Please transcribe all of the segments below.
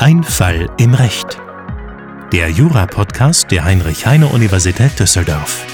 Ein Fall im Recht. Der Jura-Podcast der Heinrich-Heine-Universität Düsseldorf.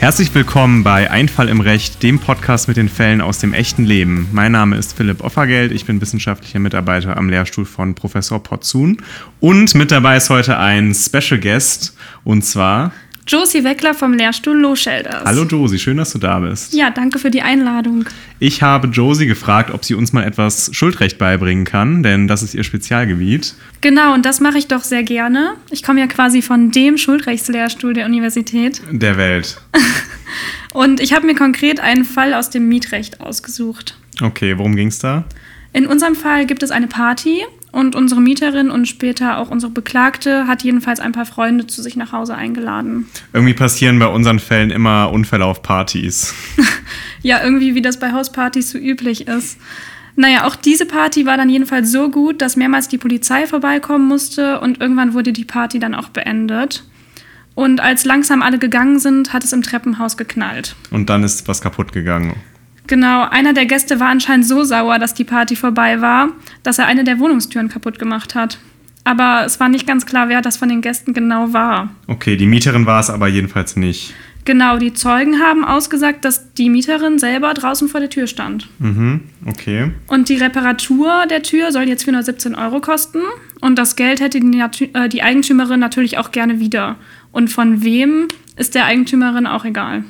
Herzlich willkommen bei Einfall im Recht, dem Podcast mit den Fällen aus dem echten Leben. Mein Name ist Philipp Offergeld, ich bin wissenschaftlicher Mitarbeiter am Lehrstuhl von Professor Potzun. Und mit dabei ist heute ein Special Guest, und zwar Josie Weckler vom Lehrstuhl Low-Shelters. Hallo Josie, schön, dass du da bist. Ja, danke für die Einladung. Ich habe Josie gefragt, ob sie uns mal etwas Schuldrecht beibringen kann, denn das ist ihr Spezialgebiet. Genau, und das mache ich doch sehr gerne. Ich komme ja quasi von dem Schuldrechtslehrstuhl der Universität. Der Welt. und ich habe mir konkret einen Fall aus dem Mietrecht ausgesucht. Okay, worum ging es da? In unserem Fall gibt es eine Party und unsere Mieterin und später auch unsere Beklagte hat jedenfalls ein paar Freunde zu sich nach Hause eingeladen. Irgendwie passieren bei unseren Fällen immer Unfälle auf Partys. ja, irgendwie wie das bei Hauspartys so üblich ist. Naja, auch diese Party war dann jedenfalls so gut, dass mehrmals die Polizei vorbeikommen musste und irgendwann wurde die Party dann auch beendet. Und als langsam alle gegangen sind, hat es im Treppenhaus geknallt. Und dann ist was kaputt gegangen. Genau, einer der Gäste war anscheinend so sauer, dass die Party vorbei war, dass er eine der Wohnungstüren kaputt gemacht hat. Aber es war nicht ganz klar, wer das von den Gästen genau war. Okay, die Mieterin war es aber jedenfalls nicht. Genau, die Zeugen haben ausgesagt, dass die Mieterin selber draußen vor der Tür stand. Mhm, okay. Und die Reparatur der Tür soll jetzt 417 Euro kosten. Und das Geld hätte die, äh, die Eigentümerin natürlich auch gerne wieder. Und von wem ist der Eigentümerin auch egal.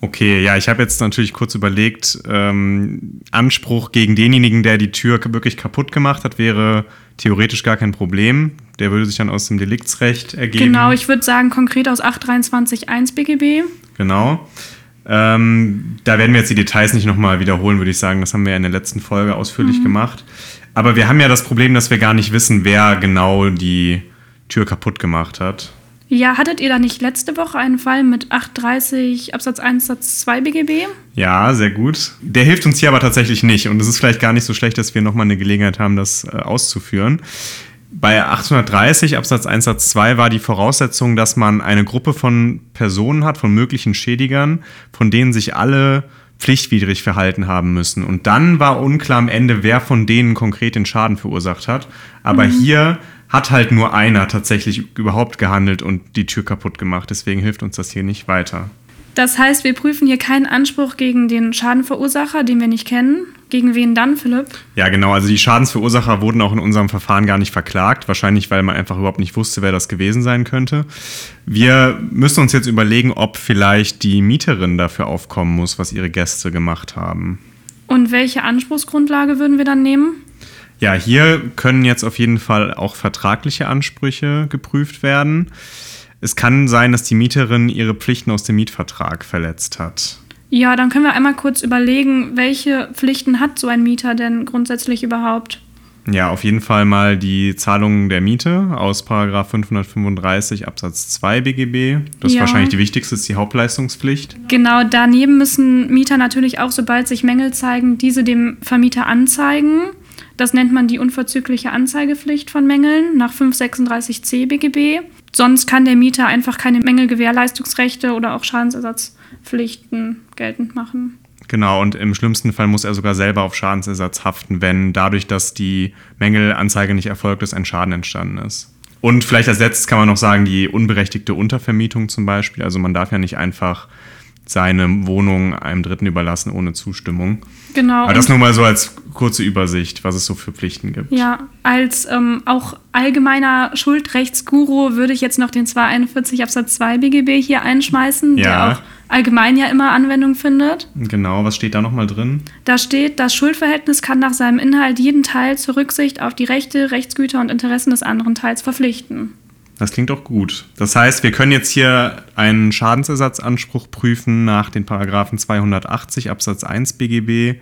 Okay, ja, ich habe jetzt natürlich kurz überlegt, ähm, Anspruch gegen denjenigen, der die Tür wirklich kaputt gemacht hat, wäre theoretisch gar kein Problem. Der würde sich dann aus dem Deliktsrecht ergeben. Genau, ich würde sagen konkret aus 823.1 BGB. Genau. Ähm, da werden wir jetzt die Details nicht nochmal wiederholen, würde ich sagen. Das haben wir ja in der letzten Folge ausführlich mhm. gemacht. Aber wir haben ja das Problem, dass wir gar nicht wissen, wer genau die Tür kaputt gemacht hat. Ja, hattet ihr da nicht letzte Woche einen Fall mit 830 Absatz 1 Satz 2 BGB? Ja, sehr gut. Der hilft uns hier aber tatsächlich nicht. Und es ist vielleicht gar nicht so schlecht, dass wir nochmal eine Gelegenheit haben, das äh, auszuführen. Bei 830 Absatz 1 Satz 2 war die Voraussetzung, dass man eine Gruppe von Personen hat, von möglichen Schädigern, von denen sich alle pflichtwidrig verhalten haben müssen. Und dann war unklar am Ende, wer von denen konkret den Schaden verursacht hat. Aber mhm. hier hat halt nur einer tatsächlich überhaupt gehandelt und die Tür kaputt gemacht. Deswegen hilft uns das hier nicht weiter. Das heißt, wir prüfen hier keinen Anspruch gegen den Schadenverursacher, den wir nicht kennen. Gegen wen dann, Philipp? Ja, genau. Also die Schadensverursacher wurden auch in unserem Verfahren gar nicht verklagt. Wahrscheinlich, weil man einfach überhaupt nicht wusste, wer das gewesen sein könnte. Wir müssen uns jetzt überlegen, ob vielleicht die Mieterin dafür aufkommen muss, was ihre Gäste gemacht haben. Und welche Anspruchsgrundlage würden wir dann nehmen? Ja, hier können jetzt auf jeden Fall auch vertragliche Ansprüche geprüft werden. Es kann sein, dass die Mieterin ihre Pflichten aus dem Mietvertrag verletzt hat. Ja, dann können wir einmal kurz überlegen, welche Pflichten hat so ein Mieter denn grundsätzlich überhaupt? Ja, auf jeden Fall mal die Zahlung der Miete aus 535 Absatz 2 BGB. Das ja. ist wahrscheinlich die wichtigste, ist die Hauptleistungspflicht. Genau, daneben müssen Mieter natürlich auch, sobald sich Mängel zeigen, diese dem Vermieter anzeigen. Das nennt man die unverzügliche Anzeigepflicht von Mängeln nach 536c BGB. Sonst kann der Mieter einfach keine Mängelgewährleistungsrechte oder auch Schadensersatzpflichten geltend machen. Genau, und im schlimmsten Fall muss er sogar selber auf Schadensersatz haften, wenn dadurch, dass die Mängelanzeige nicht erfolgt ist, ein Schaden entstanden ist. Und vielleicht als letztes kann man noch sagen, die unberechtigte Untervermietung zum Beispiel. Also man darf ja nicht einfach seine Wohnung einem Dritten überlassen ohne Zustimmung. Genau. Aber das nur mal so als kurze Übersicht, was es so für Pflichten gibt. Ja, als ähm, auch allgemeiner Schuldrechtsguru würde ich jetzt noch den 241 Absatz 2 BGB hier einschmeißen, ja. der auch allgemein ja immer Anwendung findet. Genau, was steht da nochmal drin? Da steht, das Schuldverhältnis kann nach seinem Inhalt jeden Teil zur Rücksicht auf die Rechte, Rechtsgüter und Interessen des anderen Teils verpflichten. Das klingt doch gut. Das heißt, wir können jetzt hier einen Schadensersatzanspruch prüfen nach den Paragraphen 280 Absatz 1 BGB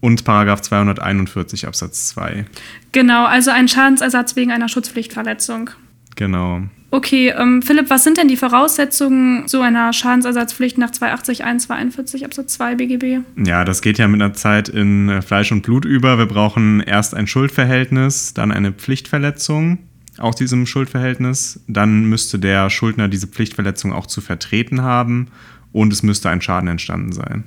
und Paragraph 241 Absatz 2. Genau, also ein Schadensersatz wegen einer Schutzpflichtverletzung. Genau. Okay, ähm, Philipp, was sind denn die Voraussetzungen so einer Schadensersatzpflicht nach 280 1 241 Absatz 2 BGB? Ja, das geht ja mit einer Zeit in äh, Fleisch und Blut über. Wir brauchen erst ein Schuldverhältnis, dann eine Pflichtverletzung aus diesem Schuldverhältnis. Dann müsste der Schuldner diese Pflichtverletzung auch zu vertreten haben und es müsste ein Schaden entstanden sein.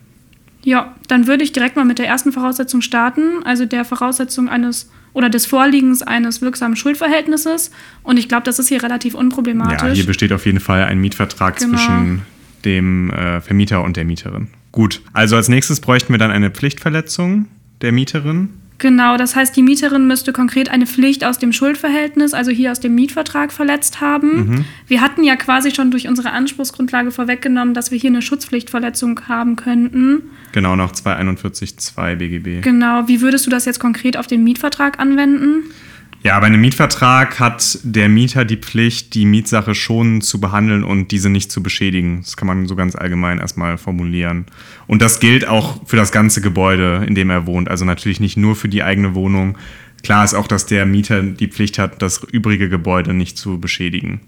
Ja, dann würde ich direkt mal mit der ersten Voraussetzung starten, also der Voraussetzung eines oder des Vorliegens eines wirksamen Schuldverhältnisses. Und ich glaube, das ist hier relativ unproblematisch. Ja, hier besteht auf jeden Fall ein Mietvertrag Genau. zwischen dem äh, Vermieter und der Mieterin. Gut, also als nächstes bräuchten wir dann eine Pflichtverletzung der Mieterin. Genau, das heißt, die Mieterin müsste konkret eine Pflicht aus dem Schuldverhältnis, also hier aus dem Mietvertrag verletzt haben. Wir hatten ja quasi schon durch unsere Anspruchsgrundlage vorweggenommen, dass wir hier eine Schutzpflichtverletzung haben könnten. Genau, nach 241.2 BGB. Genau, wie würdest du das jetzt konkret auf den Mietvertrag anwenden? Ja, bei einem Mietvertrag hat der Mieter die Pflicht, die Mietsache schon zu behandeln und diese nicht zu beschädigen. Das kann man so ganz allgemein erstmal formulieren. Und das gilt auch für das ganze Gebäude, in dem er wohnt. Also natürlich nicht nur für die eigene Wohnung. Klar ist auch, dass der Mieter die Pflicht hat, das übrige Gebäude nicht zu beschädigen.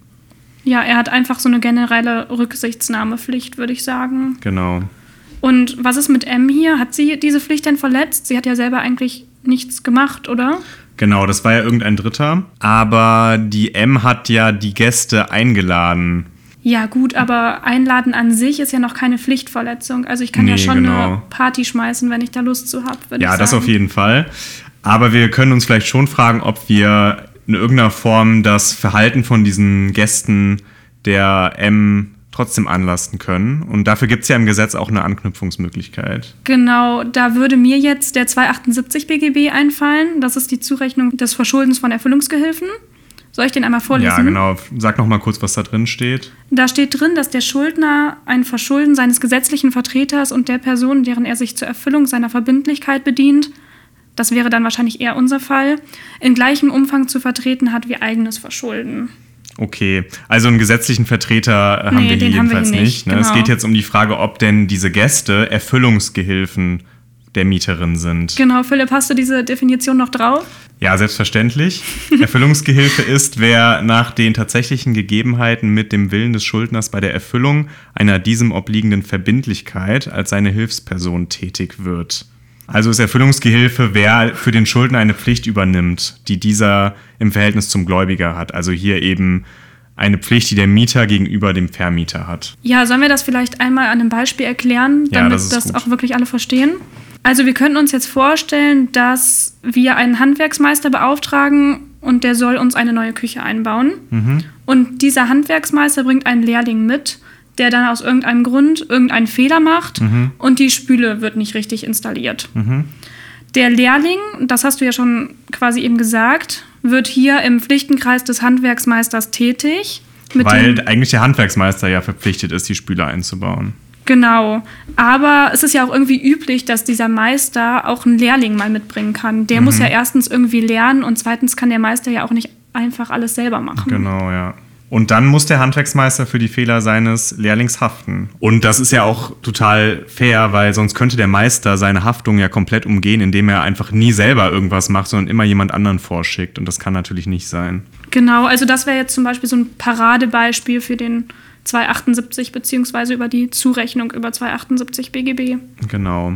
Ja, er hat einfach so eine generelle Rücksichtnahmepflicht, würde ich sagen. Genau. Und was ist mit M hier? Hat sie diese Pflicht denn verletzt? Sie hat ja selber eigentlich nichts gemacht, oder? Genau, das war ja irgendein Dritter. Aber die M hat ja die Gäste eingeladen. Ja, gut, aber Einladen an sich ist ja noch keine Pflichtverletzung. Also ich kann ja Nee, schon genau. eine Party schmeißen, wenn ich da Lust zu habe, Ja, das auf jeden Fall. Aber wir können uns vielleicht schon fragen, ob wir in irgendeiner Form das Verhalten von diesen Gästen der M trotzdem anlasten können. Und dafür gibt es ja im Gesetz auch eine Anknüpfungsmöglichkeit. Genau, da würde mir jetzt der 278 BGB einfallen. Das ist die Zurechnung des Verschuldens von Erfüllungsgehilfen. Soll ich den einmal vorlesen? Ja, genau. Sag noch mal kurz, was da drin steht. Da steht drin, dass der Schuldner ein Verschulden seines gesetzlichen Vertreters und der Person, deren er sich zur Erfüllung seiner Verbindlichkeit bedient, das wäre dann wahrscheinlich eher unser Fall, in gleichem Umfang zu vertreten hat wie eigenes Verschulden. Okay, also einen gesetzlichen Vertreter äh, haben Nee, wir hier den haben wir jedenfalls hier nicht. nicht, ne? Es genau. geht jetzt um die Frage, ob denn diese Gäste Erfüllungsgehilfen der Mieterin sind. Genau, Philipp, hast du diese Definition noch drauf? Ja, selbstverständlich. Erfüllungsgehilfe ist, wer nach den tatsächlichen Gegebenheiten mit dem Willen des Schuldners bei der Erfüllung einer diesem obliegenden Verbindlichkeit als seine Hilfsperson tätig wird. Also ist Erfüllungsgehilfe, wer für den Schuldner eine Pflicht übernimmt, die dieser im Verhältnis zum Gläubiger hat. Also hier eben eine Pflicht, die der Mieter gegenüber dem Vermieter hat. Ja, sollen wir das vielleicht einmal an einem Beispiel erklären, Ja, damit das das, gut. auch wirklich alle verstehen? Also wir könnten uns jetzt vorstellen, dass wir einen Handwerksmeister beauftragen und der soll uns eine neue Küche einbauen. Mhm. Und dieser Handwerksmeister bringt einen Lehrling mit, der dann aus irgendeinem Grund irgendeinen Fehler macht Mhm. und die Spüle wird nicht richtig installiert. Der Lehrling, das hast du ja schon quasi eben gesagt, wird hier im Pflichtenkreis des Handwerksmeisters tätig. Mit Weil eigentlich der Handwerksmeister ja verpflichtet ist, die Spüle einzubauen. Genau. Aber es ist ja auch irgendwie üblich, dass dieser Meister auch einen Lehrling mal mitbringen kann. Der muss ja erstens irgendwie lernen und zweitens kann der Meister ja auch nicht einfach alles selber machen. Genau, ja. Und dann muss der Handwerksmeister für die Fehler seines Lehrlings haften. Und das ist ja auch total fair, weil sonst könnte der Meister seine Haftung ja komplett umgehen, indem er einfach nie selber irgendwas macht, sondern immer jemand anderen vorschickt. Und das kann natürlich nicht sein. Genau, also das wäre jetzt zum Beispiel so ein Paradebeispiel für den 278 beziehungsweise über die Zurechnung über 278 BGB. Genau.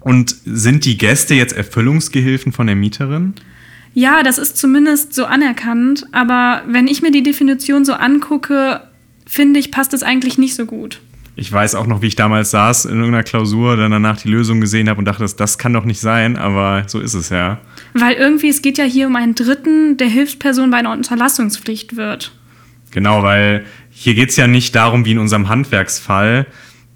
Und sind die Gäste jetzt Erfüllungsgehilfen von der Mieterin? Ja, das ist zumindest so anerkannt, aber wenn ich mir die Definition so angucke, finde ich, passt es eigentlich nicht so gut. Ich weiß auch noch, wie ich damals saß in irgendeiner Klausur, dann danach die Lösung gesehen habe und dachte, das, das kann doch nicht sein, aber so ist es ja. Weil irgendwie, es geht ja hier um einen Dritten, der Hilfsperson bei einer Unterlassungspflicht wird. Genau, weil hier geht es ja nicht darum, wie in unserem Handwerksfall,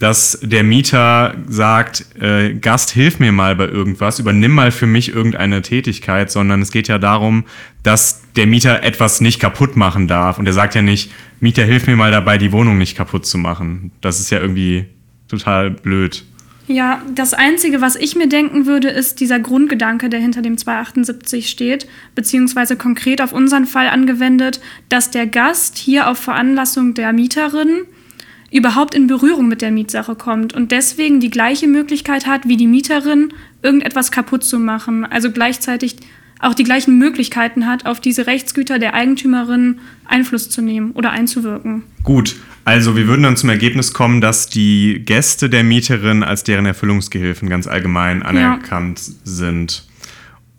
dass der Mieter sagt, äh, Gast, hilf mir mal bei irgendwas, übernimm mal für mich irgendeine Tätigkeit, sondern es geht ja darum, dass der Mieter etwas nicht kaputt machen darf. Und er sagt ja nicht, Mieter, hilf mir mal dabei, die Wohnung nicht kaputt zu machen. Das ist ja irgendwie total blöd. Ja, das Einzige, was ich mir denken würde, ist dieser Grundgedanke, der hinter dem 278 steht, beziehungsweise konkret auf unseren Fall angewendet, dass der Gast hier auf Veranlassung der Mieterin überhaupt in Berührung mit der Mietsache kommt und deswegen die gleiche Möglichkeit hat wie die Mieterin, irgendetwas kaputt zu machen. Also gleichzeitig auch die gleichen Möglichkeiten hat, auf diese Rechtsgüter der Eigentümerin Einfluss zu nehmen oder einzuwirken. Gut, also wir würden dann zum Ergebnis kommen, dass die Gäste der Mieterin als deren Erfüllungsgehilfen ganz allgemein anerkannt sind.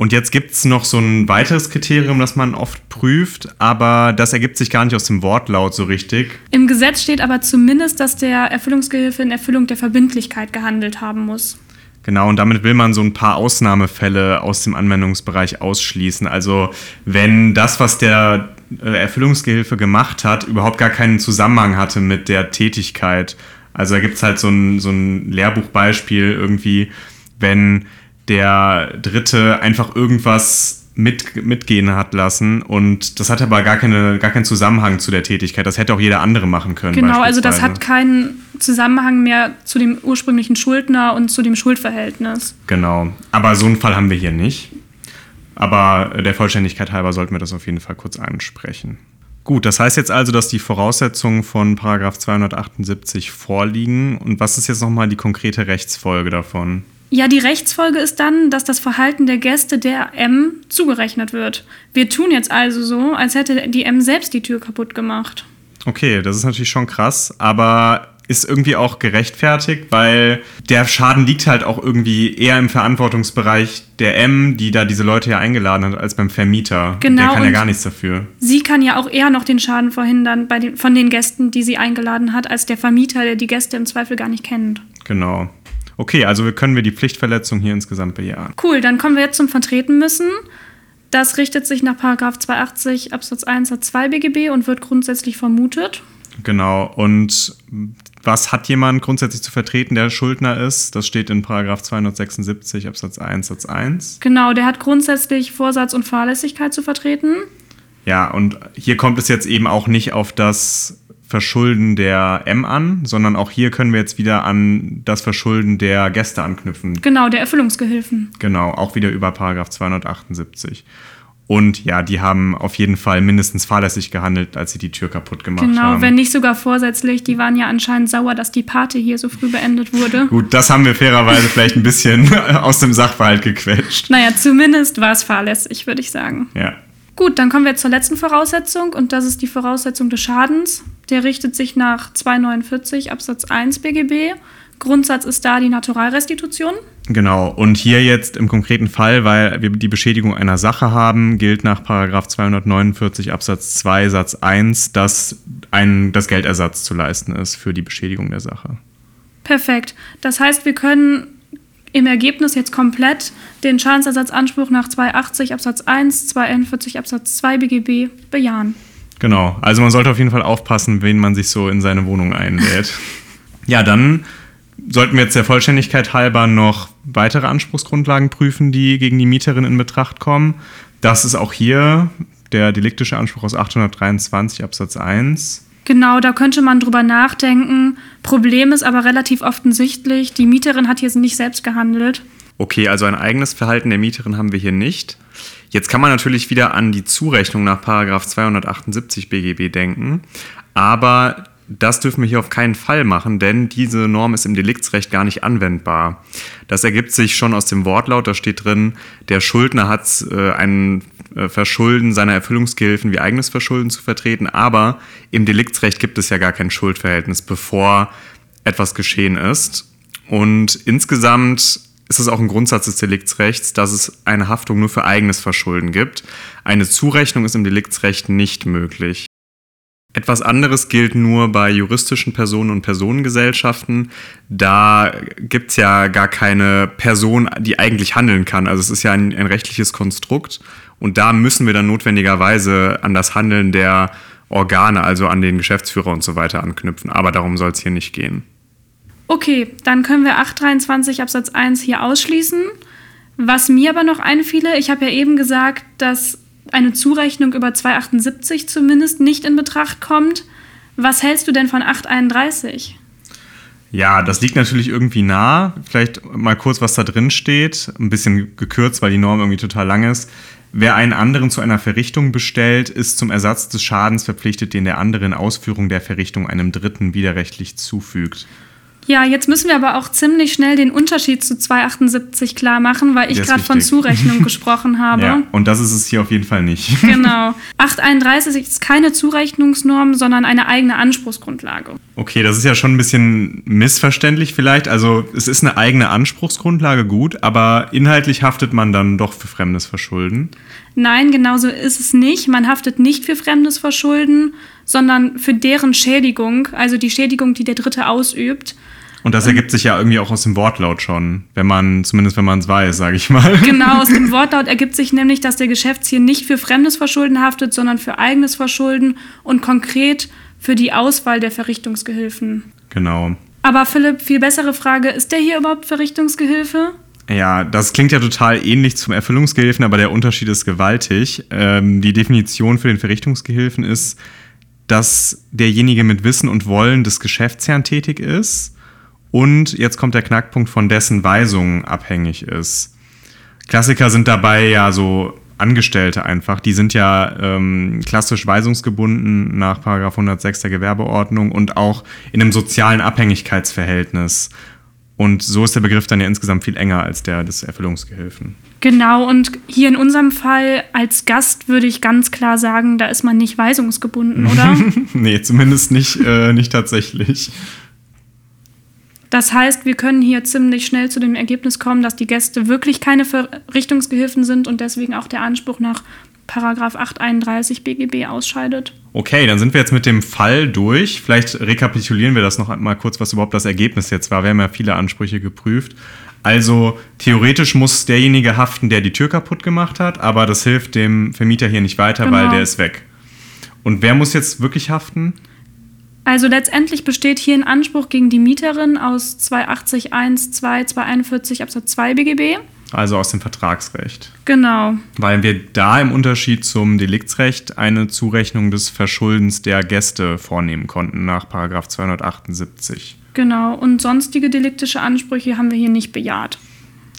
Und jetzt gibt es noch so ein weiteres Kriterium, das man oft prüft, aber das ergibt sich gar nicht aus dem Wortlaut so richtig. Im Gesetz steht aber zumindest, dass der Erfüllungsgehilfe in Erfüllung der Verbindlichkeit gehandelt haben muss. Genau, und damit will man so ein paar Ausnahmefälle aus dem Anwendungsbereich ausschließen. Also wenn das, was der äh, Erfüllungsgehilfe gemacht hat, überhaupt gar keinen Zusammenhang hatte mit der Tätigkeit. Also da gibt es halt so ein, so ein Lehrbuchbeispiel irgendwie, wenn der Dritte einfach irgendwas mit, mitgehen hat lassen und das hat aber gar, keine, gar keinen Zusammenhang zu der Tätigkeit. Das hätte auch jeder andere machen können. Genau, also das hat keinen Zusammenhang mehr zu dem ursprünglichen Schuldner und zu dem Schuldverhältnis. Genau, aber so einen Fall haben wir hier nicht. Aber der Vollständigkeit halber sollten wir das auf jeden Fall kurz ansprechen. Gut, das heißt jetzt also, dass die Voraussetzungen von Paragraph 278 vorliegen. Und was ist jetzt nochmal die konkrete Rechtsfolge davon? Ja, die Rechtsfolge ist dann, dass das Verhalten der Gäste der M zugerechnet wird. Wir tun jetzt also so, als hätte die M selbst die Tür kaputt gemacht. Okay, das ist natürlich schon krass, aber ist irgendwie auch gerechtfertigt, weil der Schaden liegt halt auch irgendwie eher im Verantwortungsbereich der M, die da diese Leute ja eingeladen hat, als beim Vermieter. Genau. Der kann ja gar nichts dafür. Sie kann ja auch eher noch den Schaden verhindern den, von den Gästen, die sie eingeladen hat, als der Vermieter, der die Gäste im Zweifel gar nicht kennt. Genau. Okay, also können wir die Pflichtverletzung hier insgesamt bejahen. Cool, dann kommen wir jetzt zum Vertreten müssen. Das richtet sich nach 280 Absatz 1 Satz 2 BGB und wird grundsätzlich vermutet. Genau, und was hat jemand grundsätzlich zu vertreten, der Schuldner ist? Das steht in 276 Absatz 1 Satz 1. Genau, der hat grundsätzlich Vorsatz und Fahrlässigkeit zu vertreten. Ja, und hier kommt es jetzt eben auch nicht auf das Verschulden der M an, sondern auch hier können wir jetzt wieder an das Verschulden der Gäste anknüpfen. Genau, der Erfüllungsgehilfen. Genau, auch wieder über Paragraph 278. Und ja, die haben auf jeden Fall mindestens fahrlässig gehandelt, als sie die Tür kaputt gemacht genau, haben. Genau, wenn nicht sogar vorsätzlich. Die waren ja anscheinend sauer, dass die Party hier so früh beendet wurde. Gut, das haben wir fairerweise vielleicht ein bisschen aus dem Sachverhalt gequetscht. Naja, zumindest war es fahrlässig, würde ich sagen. Ja. Gut, dann kommen wir zur letzten Voraussetzung und das ist die Voraussetzung des Schadens. Der richtet sich nach 249 Absatz 1 BGB. Grundsatz ist da die Naturalrestitution. Genau, und hier jetzt im konkreten Fall, weil wir die Beschädigung einer Sache haben, gilt nach 249 Absatz 2 Satz 1, dass ein, das Geldersatz zu leisten ist für die Beschädigung der Sache. Perfekt. Das heißt, wir können im Ergebnis jetzt komplett den Schadensersatzanspruch nach 280 Absatz 1, 241 Absatz 2 BGB bejahen. Genau, also man sollte auf jeden Fall aufpassen, wen man sich so in seine Wohnung einlädt. ja, dann sollten wir jetzt der Vollständigkeit halber noch weitere Anspruchsgrundlagen prüfen, die gegen die Mieterin in Betracht kommen. Das ist auch hier der deliktische Anspruch aus 823 Absatz 1. Genau, da könnte man drüber nachdenken. Problem ist aber relativ offensichtlich, die Mieterin hat hier nicht selbst gehandelt. Okay, also ein eigenes Verhalten der Mieterin haben wir hier nicht. Jetzt kann man natürlich wieder an die Zurechnung nach 278 BGB denken, aber das dürfen wir hier auf keinen Fall machen, denn diese Norm ist im Deliktsrecht gar nicht anwendbar. Das ergibt sich schon aus dem Wortlaut, da steht drin, der Schuldner hat äh, ein äh, Verschulden seiner Erfüllungsgehilfen wie eigenes Verschulden zu vertreten, aber im Deliktsrecht gibt es ja gar kein Schuldverhältnis, bevor etwas geschehen ist. Und insgesamt ist es auch ein Grundsatz des Deliktsrechts, dass es eine Haftung nur für eigenes Verschulden gibt. Eine Zurechnung ist im Deliktsrecht nicht möglich. Etwas anderes gilt nur bei juristischen Personen und Personengesellschaften. Da gibt es ja gar keine Person, die eigentlich handeln kann. Also es ist ja ein, ein, rechtliches Konstrukt und da müssen wir dann notwendigerweise an das Handeln der Organe, also an den Geschäftsführer und so weiter anknüpfen. Aber darum soll es hier nicht gehen. Okay, dann können wir 823 Absatz 1 hier ausschließen. Was mir aber noch einfiele, ich habe ja eben gesagt, dass eine Zurechnung über 278 zumindest nicht in Betracht kommt. Was hältst du denn von 831? Ja, das liegt natürlich irgendwie nah. Vielleicht mal kurz, was da drin steht. Ein bisschen gekürzt, weil die Norm irgendwie total lang ist. Wer einen anderen zu einer Verrichtung bestellt, ist zum Ersatz des Schadens verpflichtet, den der andere in Ausführung der Verrichtung einem Dritten widerrechtlich zufügt. Ja, jetzt müssen wir aber auch ziemlich schnell den Unterschied zu 278 klar machen, weil ich gerade von. Zurechnung gesprochen habe. Ja, und das ist es hier auf jeden Fall nicht. Genau. 831 ist keine Zurechnungsnorm, sondern eine eigene Anspruchsgrundlage. Okay, das ist ja schon ein bisschen missverständlich vielleicht. Also es ist eine eigene Anspruchsgrundlage gut, aber inhaltlich haftet man dann doch für fremdes Verschulden. Nein, genauso ist es nicht. Man haftet nicht für fremdes Verschulden, sondern für deren Schädigung, also die Schädigung, die der Dritte ausübt. Und das ergibt sich ja irgendwie auch aus dem Wortlaut schon, wenn man, zumindest wenn man es weiß, sage ich mal. Genau, aus dem Wortlaut ergibt sich nämlich, dass der Geschäftsziel nicht für fremdes Verschulden haftet, sondern für eigenes Verschulden und konkret für die Auswahl der Verrichtungsgehilfen. Genau. Aber Philipp, viel bessere Frage, ist der hier überhaupt Verrichtungsgehilfe? Ja, das klingt ja total ähnlich zum Erfüllungsgehilfen, aber der Unterschied ist gewaltig. Ähm, die Definition für den Verrichtungsgehilfen ist, dass derjenige mit Wissen und Wollen des Geschäftsherrn tätig ist und jetzt kommt der Knackpunkt von dessen Weisungen abhängig ist. Klassiker sind dabei ja so Angestellte einfach, die sind ja ähm, klassisch weisungsgebunden nach 106 der Gewerbeordnung und auch in einem sozialen Abhängigkeitsverhältnis. Und so ist der Begriff dann ja insgesamt viel enger als der des Erfüllungsgehilfen. Genau, und hier in unserem Fall als Gast würde ich ganz klar sagen, da ist man nicht weisungsgebunden, oder? nee, zumindest nicht, äh, nicht tatsächlich. Das heißt, wir können hier ziemlich schnell zu dem Ergebnis kommen, dass die Gäste wirklich keine Verrichtungsgehilfen sind und deswegen auch der Anspruch nach Paragraph 831 BGB ausscheidet. Okay, dann sind wir jetzt mit dem Fall durch. Vielleicht rekapitulieren wir das noch mal kurz, was überhaupt das Ergebnis jetzt war. Wir haben ja viele Ansprüche geprüft. Also theoretisch muss derjenige haften, der die Tür kaputt gemacht hat, aber das hilft dem Vermieter hier nicht weiter, Genau. weil der ist weg. Und wer muss jetzt wirklich haften? Also letztendlich besteht hier ein Anspruch gegen die Mieterin aus 280 1, 2, 241 Absatz 2 BGB. Also aus dem Vertragsrecht. Genau. Weil wir da im Unterschied zum Deliktsrecht eine Zurechnung des Verschuldens der Gäste vornehmen konnten nach Paragraph 278. Genau. Und sonstige deliktische Ansprüche haben wir hier nicht bejaht.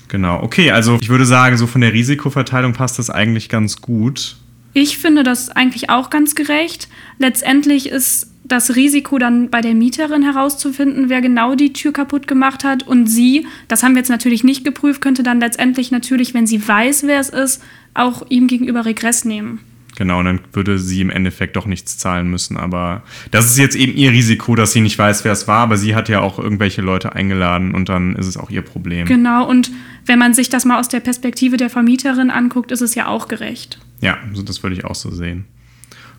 Genau, okay, also ich würde sagen, so von der Risikoverteilung passt das eigentlich ganz gut. Ich finde das eigentlich auch ganz gerecht. Letztendlich ist das Risiko dann bei der Mieterin herauszufinden, wer genau die Tür kaputt gemacht hat. Und sie, das haben wir jetzt natürlich nicht geprüft, könnte dann letztendlich natürlich, wenn sie weiß, wer es ist, auch ihm gegenüber Regress nehmen. Genau, und dann würde sie im Endeffekt doch nichts zahlen müssen. Aber das ist jetzt eben ihr Risiko, dass sie nicht weiß, wer es war. Aber sie hat ja auch irgendwelche Leute eingeladen und dann ist es auch ihr Problem. Genau, und wenn man sich das mal aus der Perspektive der Vermieterin anguckt, ist es ja auch gerecht. Ja, das würde ich auch so sehen.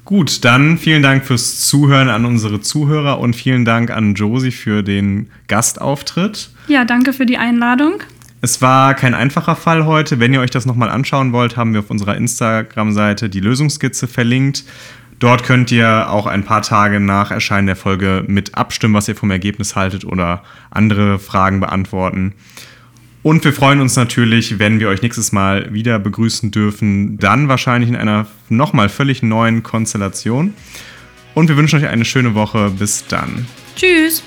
Gut, dann vielen Dank fürs Zuhören an unsere Zuhörer und vielen Dank an Josie für den Gastauftritt. Ja, danke für die Einladung. Es war kein einfacher Fall heute. Wenn ihr euch das nochmal anschauen wollt, haben wir auf unserer Instagram-Seite die Lösungsskizze verlinkt. Dort könnt ihr auch ein paar Tage nach Erscheinen der Folge mit abstimmen, was ihr vom Ergebnis haltet oder andere Fragen beantworten. Und wir freuen uns natürlich, wenn wir euch nächstes Mal wieder begrüßen dürfen, dann wahrscheinlich in einer nochmal völlig neuen Konstellation. Und wir wünschen euch eine schöne Woche. Bis dann. Tschüss.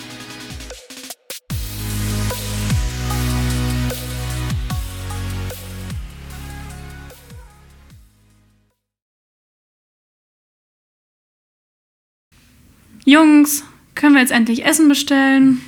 Jungs, können wir jetzt endlich Essen bestellen?